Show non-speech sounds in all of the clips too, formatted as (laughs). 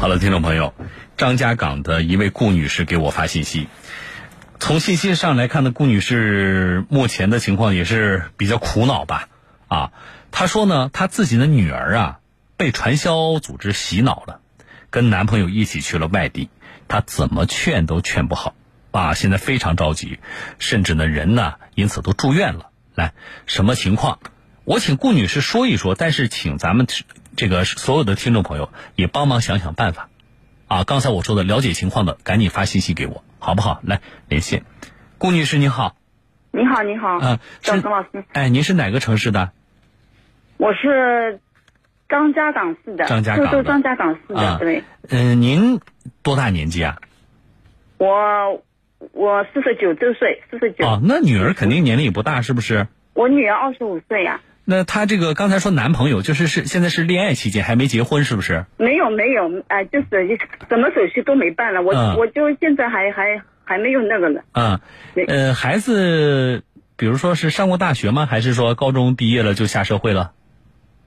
好了，听众朋友，张家港的一位顾女士给我发信息。从信息上来看呢，顾女士目前的情况也是比较苦恼吧？啊，她说呢，她自己的女儿啊被传销组织洗脑了，跟男朋友一起去了外地，她怎么劝都劝不好啊，现在非常着急，甚至呢人呢因此都住院了。来，什么情况？我请顾女士说一说，但是请咱们。这个所有的听众朋友也帮忙想想办法，啊，刚才我说的了解情况的，赶紧发信息给我，好不好？来连线，顾女士你好，你好你好，嗯，张老师，哎，您是哪个城市的？我是张家港市的，张家港的，张家港市的，对。嗯，您多大年纪啊？我我四十九周岁，四十九。哦，那女儿肯定年龄也不大，是不是？我女儿二十五岁呀。那她这个刚才说男朋友就是是现在是恋爱期间还没结婚是不是？没有没有，哎，就是什么手续都没办了，我我就现在还还还没有那个呢。嗯，呃，孩子，比如说是上过大学吗？还是说高中毕业了就下社会了？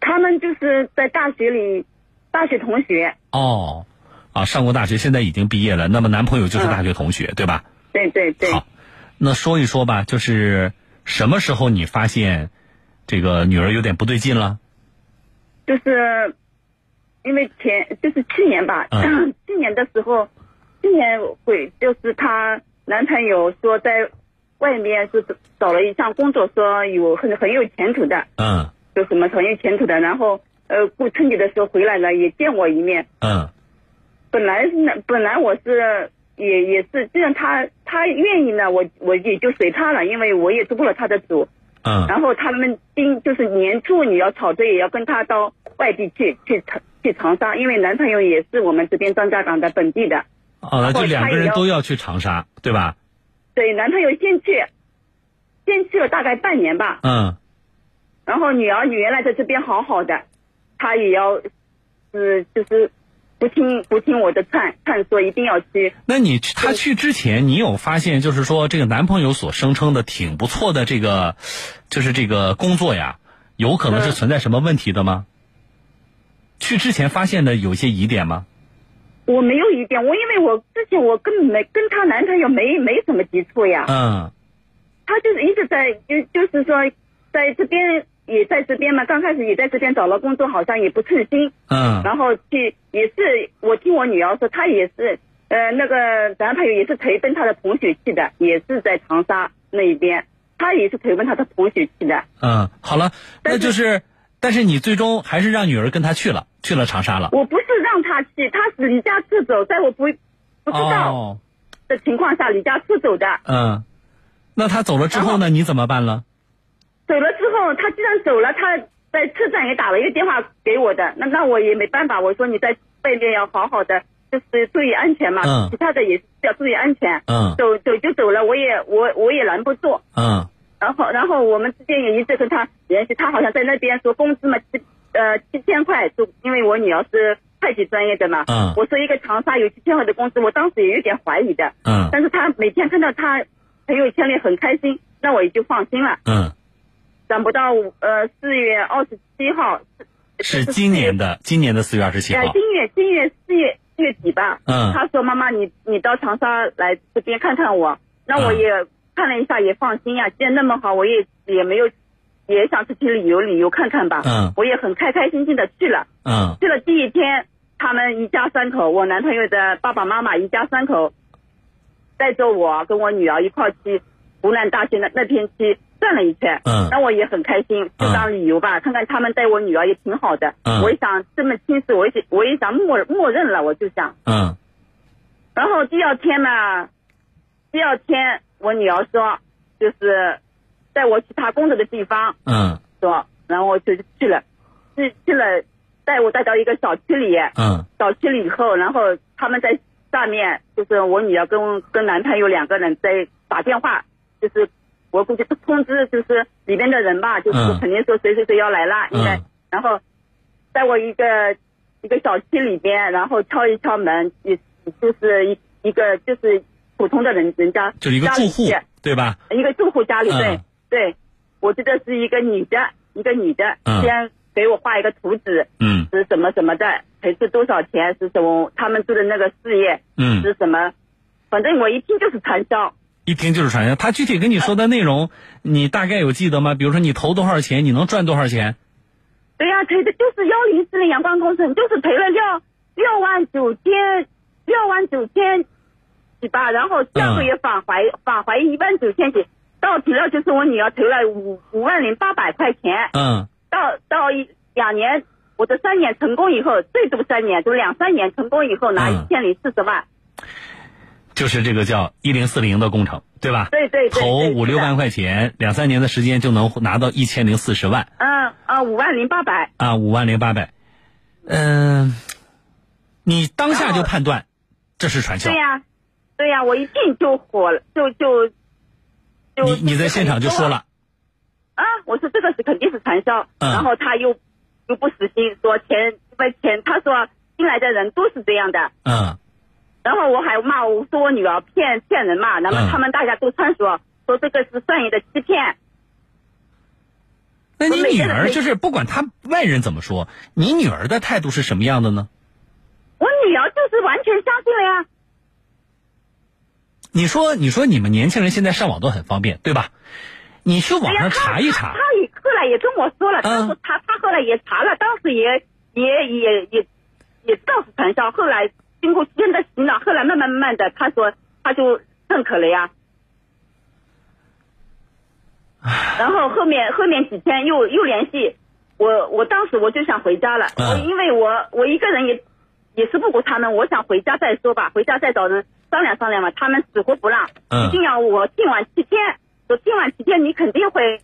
他们就是在大学里，大学同学。哦，啊，上过大学，现在已经毕业了。那么男朋友就是大学同学，对吧？对对对。好，那说一说吧，就是什么时候你发现？这个女儿有点不对劲了，就是因为前就是去年吧，(clears throat) 去年的时候，去年会就是她男朋友说在外面是找了一项工作，说有很很有前途的，嗯，就什么很有前途的，然后呃过春节的时候回来了，也见我一面，嗯，本来是本来我是也也是，既然他他愿意呢，我我也就随他了，因为我也做了他的主。嗯，然后他们今就是年初你要吵着也要跟他到外地去去长去长沙，因为男朋友也是我们这边张家港的本地的。哦，那就两个人都要去长沙，对吧？对，男朋友先去，先去了大概半年吧。嗯。然后女儿原来在这边好好的，他也要，是就是。不听不听我的劝劝说，一定要去。那你他去之前，你有发现就是说这个男朋友所声称的挺不错的这个，就是这个工作呀，有可能是存在什么问题的吗？去之前发现的有些疑点吗？我没有疑点，我因为我之前我根本没跟她男朋友没没什么接触呀。嗯。他就是一直在就就是说在这边。也在这边嘛，刚开始也在这边找了工作，好像也不称心。嗯。然后去也是，我听我女儿说，她也是，呃，那个男朋友也是陪跟他的同学去的，也是在长沙那一边，他也是陪跟他的同学去的。嗯，好了，那就是，但是你最终还是让女儿跟他去了，去了长沙了。我不是让他去，他是离家出走，在我不不知道的情况下离家出走的。嗯，那他走了之后呢？你怎么办了？走了之后，他既然走了，他在车站也打了一个电话给我的，那那我也没办法。我说你在外面要好好的，就是注意安全嘛。嗯。其他的也是要注意安全。嗯。走走就走了，我也我我也拦不住。嗯。然后然后我们之间也一直跟他联系，他好像在那边说工资嘛七呃七千块，就因为我女儿是会计专业的嘛。嗯。我说一个长沙有七千块的工资，我当时也有点怀疑的。嗯。但是他每天看到他朋友圈里很开心，那我也就放心了。嗯。等不到呃四月二十七号是今年的今年的四月二十七号。今月今月四月四月底吧。嗯。他说：“妈妈，你你到长沙来这边看看我。”那我也看了一下，也放心呀。既然那么好，我也也没有也想出去旅游旅游看看吧。嗯。我也很开开心心的去了。嗯。去了第一天，他们一家三口，我男朋友的爸爸妈妈一家三口，带着我跟我女儿一块去湖南大学那那边去。转了一圈，嗯，那我也很开心，就当旅游吧，看看他们带我女儿也挺好的，嗯，我也想这么亲事，我也我也想默默认了，我就想，嗯，然后第二天呢，第二天我女儿说，就是带我去她工作的地方，嗯，说，然后我就去了，去去了，带我带到一个小区里，嗯，小区里以后，然后他们在下面，就是我女儿跟跟男朋友两个人在打电话，就是。我估计通知就是里边的人吧，就是肯定说谁谁谁要来了，应该，然后在我一个一个小区里边，然后敲一敲门，也就是一一个就是普通的人人家，就一个住户对吧？一个住户家里对对，我记得是一个女的，一个女的，先给我画一个图纸，嗯，是什么什么的，赔是多少钱，是什么？他们做的那个事业嗯，是什么？反正我一听就是传销。一听就是传销。他具体跟你说的内容，你大概有记得吗？比如说你投多少钱，你能赚多少钱？对呀、赔的就是幺零四零阳光工程，就是赔了六六万九千六万九千几吧，然后下个月返还、返还一万九千几，到底了就是我女儿赔了五五万零八百块钱，嗯到到一两年，我的三年成功以后，最多三年，就两三年成功以后拿嗯一千零四十万，就是这个叫一零四零的工程，对吧？对对对，投五六万块钱，两三年的时间就能拿到一千零四十万。嗯啊五万零八百，啊，五万零八百。嗯、你当下就判断这是传销。对，呀、对呀、我一进就火了，就就就你你在现场就说了，啊，我说这个是肯定是传销，嗯。然后他又又不死心，说钱因为钱，他说进来的人都是这样的，嗯然后我还骂我说我女儿骗骗人嘛，然嗯。后他们大家都劝说说这个是善意的欺骗，那你女儿就是不管他外人怎么说，你女儿的态度是什么样的呢？我女儿就是完全相信了呀，你说，你说你们年轻人现在上网都很方便，对吧？你去网上查一查。他，他也后来也跟我说了，他嗯。说他他后来也查了，当时也也也也也知道是传销，后来经过现在洗脑，后来慢慢慢慢的，他说他就认可了呀。然后后面后面几天又又联系我，我当时我就想回家了，嗯我因为我我一个人也也是不顾他们，我想回家再说吧，回家再找人商量商量嘛，他们死活不让，嗯一定要我今晚七天，我今晚七天你肯定会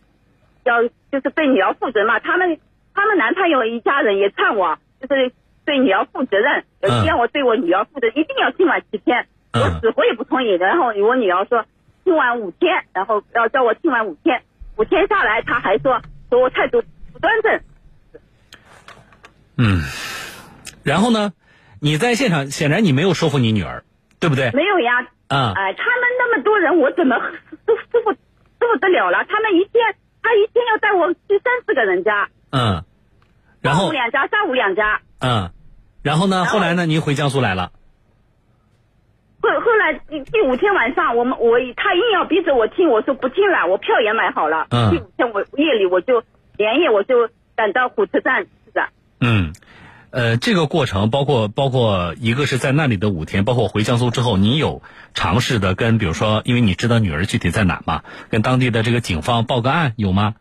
要就是对你要负责嘛，他们他们男朋友一家人也劝我，就是对女儿负责任，要我对我女儿负责，一定要今晚七天，嗯。我死活也不同意，然后我女儿说今晚五天，然后要叫我今晚五天，五天下来他还说说我态度不端正，嗯，然后呢，你在现场显然你没有说服你女儿，对不对？没有呀，啊、哎、他们那么多人，我怎么都 (laughs) 说不说不得了了？他们一天，他一天要带我去三四个人家，嗯，然后。上午两家，下午两家。嗯，然后呢？后后来呢？您回江苏来了，后后来第第五天晚上，我们我他硬要逼着我听，我说不听了，我票也买好了。嗯第五天我夜里我就连夜我就赶到火车站去的。嗯，呃，这个过程包括包括一个是在那里的五天，包括回江苏之后，你有尝试的跟比如说，因为你知道女儿具体在哪嘛，跟当地的这个警方报个案有吗？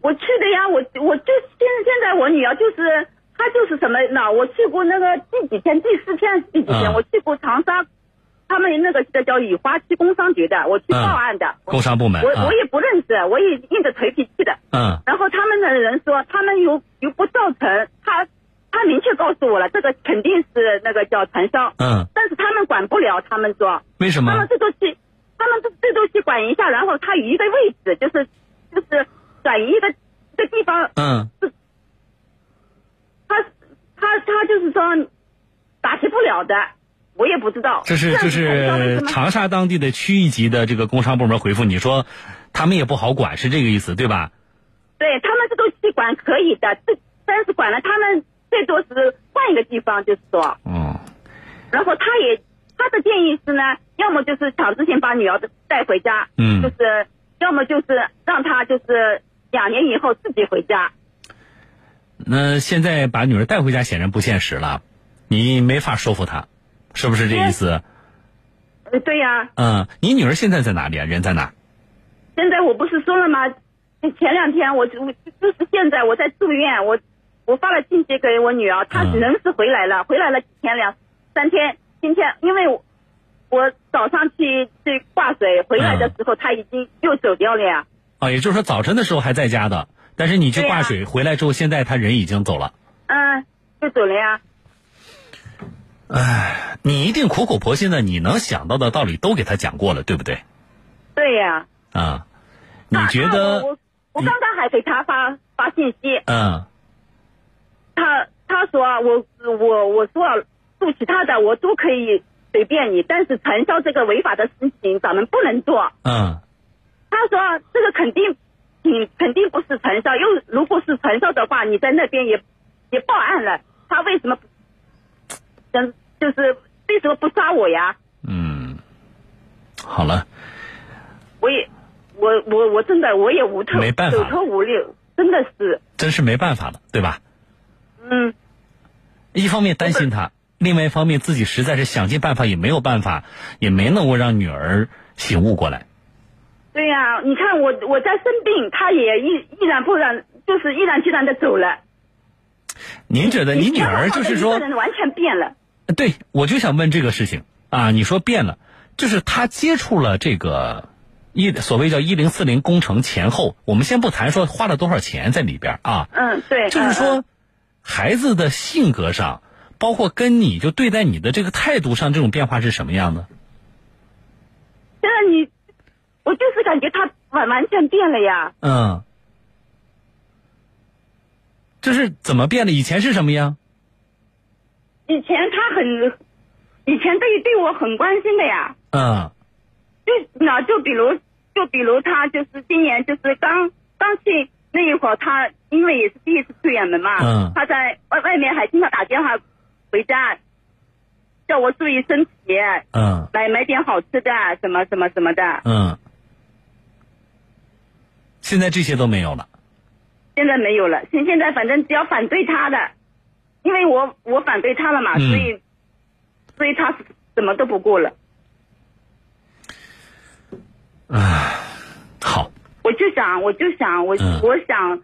我去的呀，我我就现现在我女儿就是她就是什么呢？我去过那个第几天，第四天第几天，嗯我去过长沙，他们那个叫叫雨花区工商局的，我去报案的。我工商部门啊我我，也不认识，我也硬着头皮去的。嗯然后他们的人说，他们又又不造成，他他明确告诉我了，这个肯定是那个叫传销，嗯，但是他们管不了，他们说，为什么他们？最多去，他们最多去管一下，然后他移一个位置，就是就是转移一个一个地方，嗯他他他就是说打击不了的，我也不知道。这是就是长沙当地的区一级的这个工商部门回复你说，他们也不好管，是这个意思对吧？对他们这个去管可以的，这但是管了他们最多是换一个地方，就是说。嗯然后他也他的建议是呢，要么就是强制性把女儿带回家，嗯就是要么就是让他就是两年以后自己回家。那现在把女儿带回家显然不现实了，你没法说服她，是不是这意思？呃，对呀、嗯，你女儿现在在哪里啊？人在哪？现在我不是说了吗？前两天我我就是现在我在住院，我我发了信息给我女儿，她嗯人是回来了，回来了几天两三天，今天因为我我早上去去挂水，回来的时候她已经又走掉了呀。啊，也就是说早晨的时候还在家的，但是你去挂水、回来之后，现在他人已经走了。嗯，就走了呀。唉，你一定苦口婆心的，你能想到的道理都给他讲过了，对不对？对呀。啊，你觉得我我我刚刚还给他发发信息，嗯他他说啊我我我说啊做其他的我都可以随便你，但是传销这个违法的事情咱们不能做。嗯他说这个肯定，嗯，肯定不是传销。又如果是传销的话，你在那边也也报案了，他为什么不但就是为什么不抓我呀？嗯，好了，我也，我我我真的我也无头，没办法走投无路，真的是，真是没办法了，对吧？嗯，一方面担心他，另外一方面自己实在是想尽办法也没有办法，也没能够让女儿醒悟过来。对呀、你看我我在生病，他也毅毅然不然，就是毅然决然的走了。您觉得你女儿就是说完全变了。对我就想问这个事情啊，你说变了，就是他接触了这个一所谓叫一零四零工程前后，我们先不谈说花了多少钱在里边啊，嗯，对，就是说孩子的性格上，包括跟你就对待你的这个态度上，这种变化是什么样的？现在你，我就是感觉他完完全变了呀。嗯，这是怎么变的？以前是什么样？以前他很，以前对对我很关心的呀。嗯就那就比如就比如他就是今年就是刚刚去那一会儿，他因为也是第一次出远门嘛，嗯他在外外面还经常打电话回家，叫我注意身体，嗯买买点好吃的，什么什么什么的。嗯，现在这些都没有了。现在没有了，现现在反正只要反对他的，因为我我反对他了嘛，嗯所以所以他什么都不顾了。好，我就想，我就想，我、嗯我想，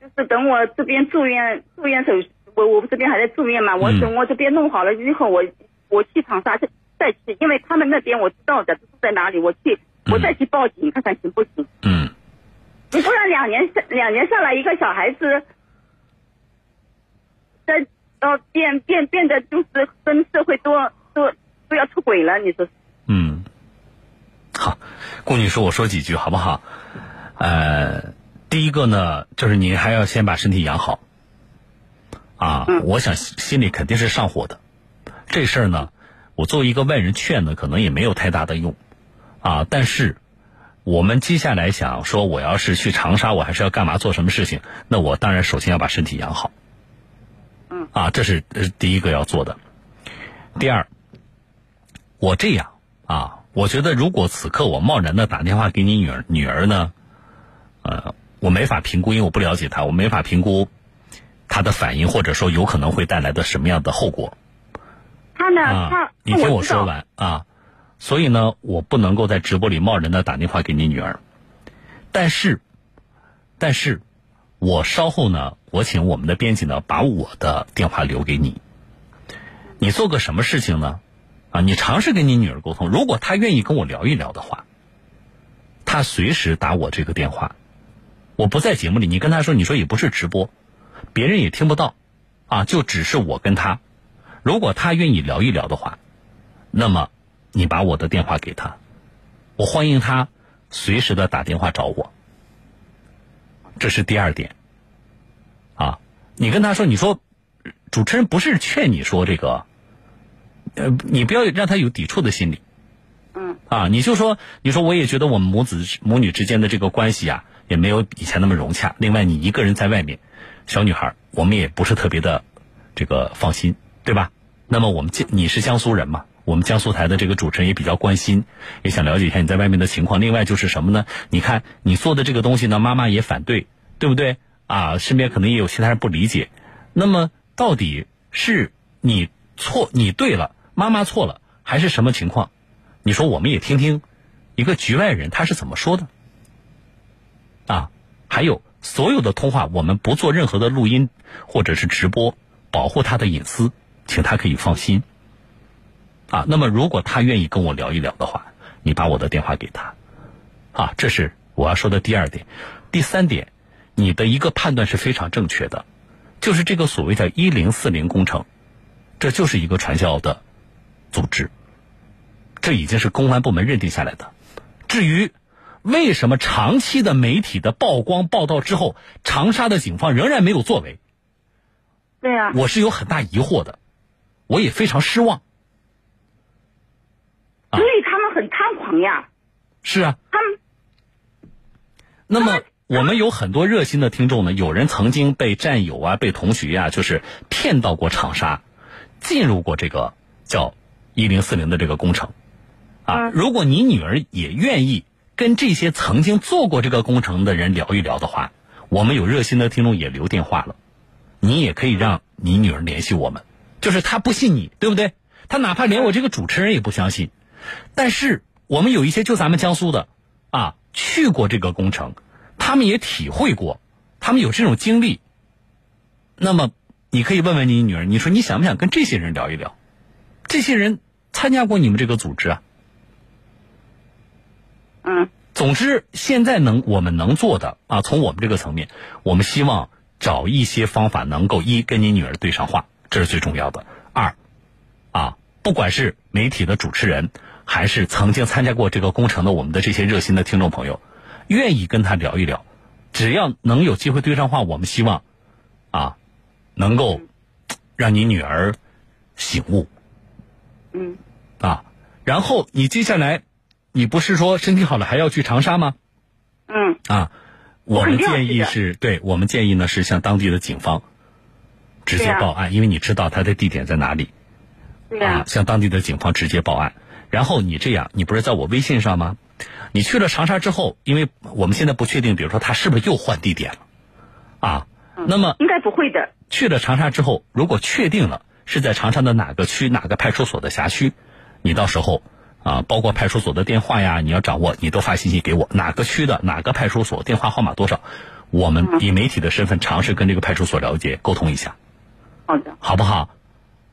就是等我这边住院住院手，我我这边还在住院嘛，我嗯等我这边弄好了之后，我我去长沙再再去，因为他们那边我知道的住在哪里，我去我再去报警看看行不行？嗯你不然两年下两年下来，一个小孩子，在呃变变变得就是跟社会多多都要出轨了，你说？嗯，好，顾女士，我说几句好不好？呃，第一个呢，就是您还要先把身体养好。啊，嗯我想心里肯定是上火的。这事儿呢，我作为一个外人劝呢，可能也没有太大的用。啊，但是我们接下来想说，我要是去长沙，我还是要干嘛做什么事情？那我当然首先要把身体养好。嗯。啊，这是第一个要做的。第二，我这样啊，我觉得如果此刻我贸然的打电话给你女儿，女儿呢，呃，我没法评估，因为我不了解她，我没法评估她的反应，或者说有可能会带来的什么样的后果。他呢？啊他，你听我说完啊。所以呢，我不能够在直播里贸然的打电话给你女儿，但是，但是，我稍后呢，我请我们的编辑呢把我的电话留给你。你做个什么事情呢？啊，你尝试跟你女儿沟通，如果她愿意跟我聊一聊的话，她随时打我这个电话。我不在节目里，你跟她说，你说也不是直播，别人也听不到，啊，就只是我跟她。如果她愿意聊一聊的话，那么你把我的电话给他，我欢迎他随时的打电话找我。这是第二点。啊，你跟他说，你说主持人不是劝你说这个，呃，你不要让他有抵触的心理。嗯。啊，你就说，你说我也觉得我们母子母女之间的这个关系啊，也没有以前那么融洽。另外，你一个人在外面，小女孩，我们也不是特别的这个放心，对吧？那么我们江你是江苏人嘛？我们江苏台的这个主持人也比较关心，也想了解一下你在外面的情况。另外就是什么呢？你看你做的这个东西呢，妈妈也反对，对不对？啊，身边可能也有其他人不理解。那么到底是你错，你对了，妈妈错了，还是什么情况？你说我们也听听一个局外人他是怎么说的啊？还有所有的通话，我们不做任何的录音或者是直播，保护他的隐私，请他可以放心啊。那么如果他愿意跟我聊一聊的话，你把我的电话给他啊。这是我要说的第二点。第三点，你的一个判断是非常正确的，就是这个所谓的“一零四零”工程，这就是一个传销的组织。这已经是公安部门认定下来的。至于为什么长期的媒体的曝光报道之后，长沙的警方仍然没有作为，对呀、我是有很大疑惑的，我也非常失望。啊。所以他们很猖狂呀，是啊，他们那么我们有很多热心的听众呢，有人曾经被战友啊、被同学啊，就是骗到过长沙，进入过这个叫一零四零的这个工程，啊，嗯。如果你女儿也愿意跟这些曾经做过这个工程的人聊一聊的话，我们有热心的听众也留电话了，你也可以让你女儿联系我们，就是她不信你，对不对？她哪怕连我这个主持人也不相信，但是我们有一些就咱们江苏的啊，去过这个工程，他们也体会过，他们有这种经历。那么，你可以问问你女儿，你说你想不想跟这些人聊一聊？这些人参加过你们这个组织啊。嗯总之，现在能我们能做的啊，从我们这个层面，我们希望找一些方法，能够一跟你女儿对上话，这是最重要的。二，啊，不管是媒体的主持人，还是曾经参加过这个工程的我们的这些热心的听众朋友，愿意跟他聊一聊，只要能有机会对上话，我们希望啊，能够让你女儿醒悟嗯啊。然后你接下来，你不是说身体好了还要去长沙吗？嗯啊，我们建议是对，我们建议呢是向当地的警方直接报案，因为你知道他的地点在哪里啊，向当地的警方直接报案。然后你这样，你不是在我微信上吗？你去了长沙之后，因为我们现在不确定，比如说他是不是又换地点了啊？那么应该不会的。去了长沙之后，如果确定了是在长沙的哪个区、哪个派出所的辖区，你到时候啊，包括派出所的电话呀，你要掌握，你都发信息给我，哪个区的哪个派出所电话号码多少，我们以媒体的身份尝试跟这个派出所了解沟通一下，好的，好不好？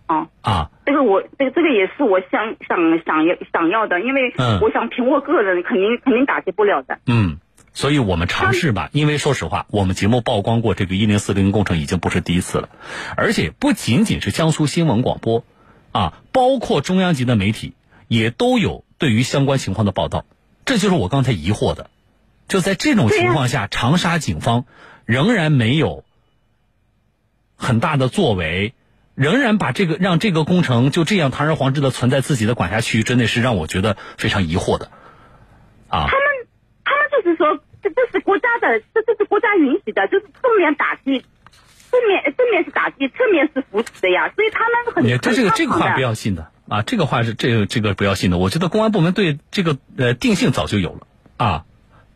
哦，啊，这个我这个这个也是我想想想要想要的，因为嗯。我想凭我个人肯定肯定打击不了的。嗯，所以我们尝试吧，因为说实话，我们节目曝光过这个一零四零工程已经不是第一次了，而且不仅仅是江苏新闻广播，啊，包括中央级的媒体也都有对于相关情况的报道，这就是我刚才疑惑的，就在这种情况下，长沙警方仍然没有很大的作为。仍然把这个让这个工程就这样堂而皇之的存在自己的管辖区域之内，是让我觉得非常疑惑的，啊。他们他们就是说，这这是国家的，这这是国家允许的，就是正面打击，正面正面是打击，侧面是扶持的呀，所以他们很你这这个这个话不要要信的啊，这个话是这个这个不要信的。我觉得公安部门对这个呃定性早就有了啊，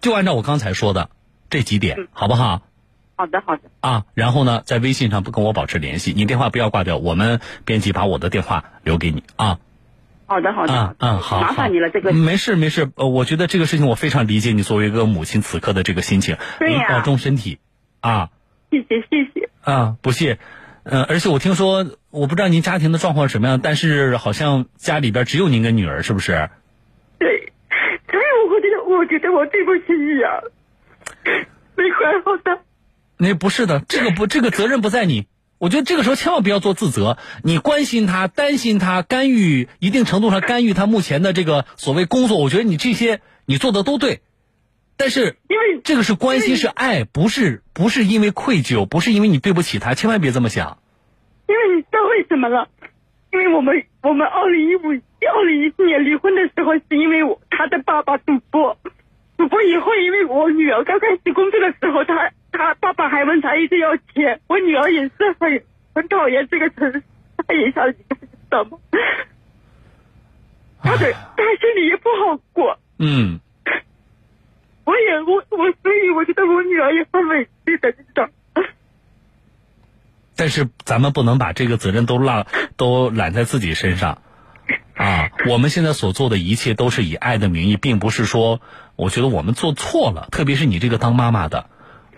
就按照我刚才说的这几点，好不好？好的好的，啊，然后呢，在微信上不跟我保持联系，你电话不要挂掉，我们编辑把我的电话留给你啊。好的好的，啊嗯，好，麻烦你了，这个嗯没事没事，呃，我觉得这个事情我非常理解你作为一个母亲此刻的这个心情，对保重身体啊谢谢谢谢。啊，不谢。呃，而且我听说，我不知道您家庭的状况什么样，但是好像家里边只有您跟女儿，是不是？对，所以我觉得我觉得我对不起你呀、没管好的。那不是的，这个不，这个责任不在你。我觉得这个时候千万不要做自责，你关心他、担心他、干预一定程度上干预他目前的这个所谓工作，我觉得你这些你做的都对，但是因为这个是关心是爱，不是不是因为愧疚，不是因为你对不起他，千万别这么想。因为你知道为什么了？因为我们我们二零一五二零一四年离婚的时候，是因为我他的爸爸赌博，赌博以后，因为我女儿刚开始工作的时候，他他爸爸还问他一直要钱，我女儿也是很很讨厌这个城市，她也想离开，知道吗？他的他心里也不好过，嗯，我也我我所以我觉得我女儿也很委屈的，你知道。但是咱们不能把这个责任都落都揽在自己身上，(laughs) 啊，我们现在所做的一切都是以爱的名义，并不是说我觉得我们做错了，特别是你这个当妈妈的，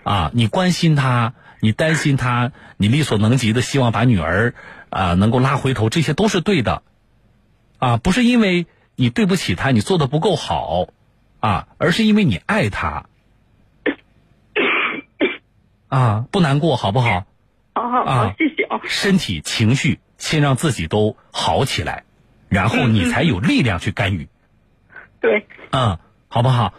啊，你关心他，你担心他，你力所能及的希望把女儿啊能够拉回头，这些都是对的，啊，不是因为你对不起他，你做的不够好，啊，而是因为你爱他，啊，不难过好不好？好好好，啊谢谢啊。身体、情绪，先让自己都好起来，然后你才有力量去干预。对，嗯，好不好？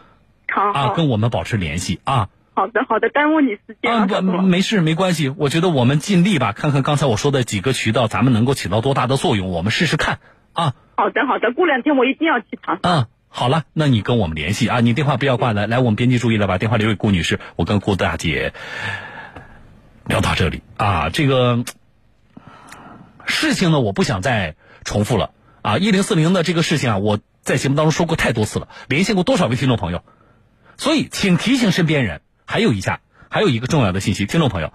好好、啊，跟我们保持联系啊。好的好的，耽误你时间啊，了，不，没事，没关系。我觉得我们尽力吧，看看刚才我说的几个渠道，咱们能够起到多大的作用，我们试试看啊。好的好的，过两天我一定要去尝试。嗯，好了，那你跟我们联系啊，你电话不要挂来，来，我们编辑注意了，把电话留给顾女士，我跟顾大姐聊到这里啊，这个事情呢，我不想再重复了啊。一零四零的这个事情啊，我在节目当中说过太多次了，连线过多少位听众朋友，所以请提醒身边人。还有一下，还有一个重要的信息，听众朋友，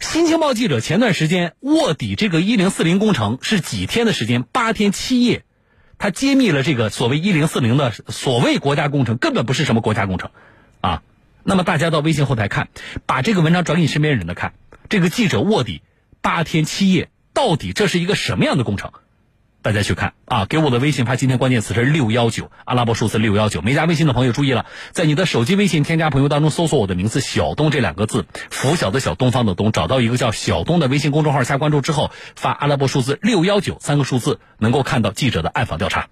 新京报记者前段时间卧底这个一零四零工程是几天的时间？八天七夜，他揭秘了这个所谓一零四零的所谓国家工程，根本不是什么国家工程，啊。那么大家到微信后台看，把这个文章转给你身边人的看。这个记者卧底八天七夜，到底这是一个什么样的工程？大家去看啊！给我的微信发今天关键词是六幺九，阿拉伯数字六幺九。没加微信的朋友注意了，在你的手机微信添加朋友当中搜索我的名字小东这两个字，拂晓的小东方的东，找到一个叫小东的微信公众号加关注之后，发阿拉伯数字六幺九三个数字，能够看到记者的暗访调查。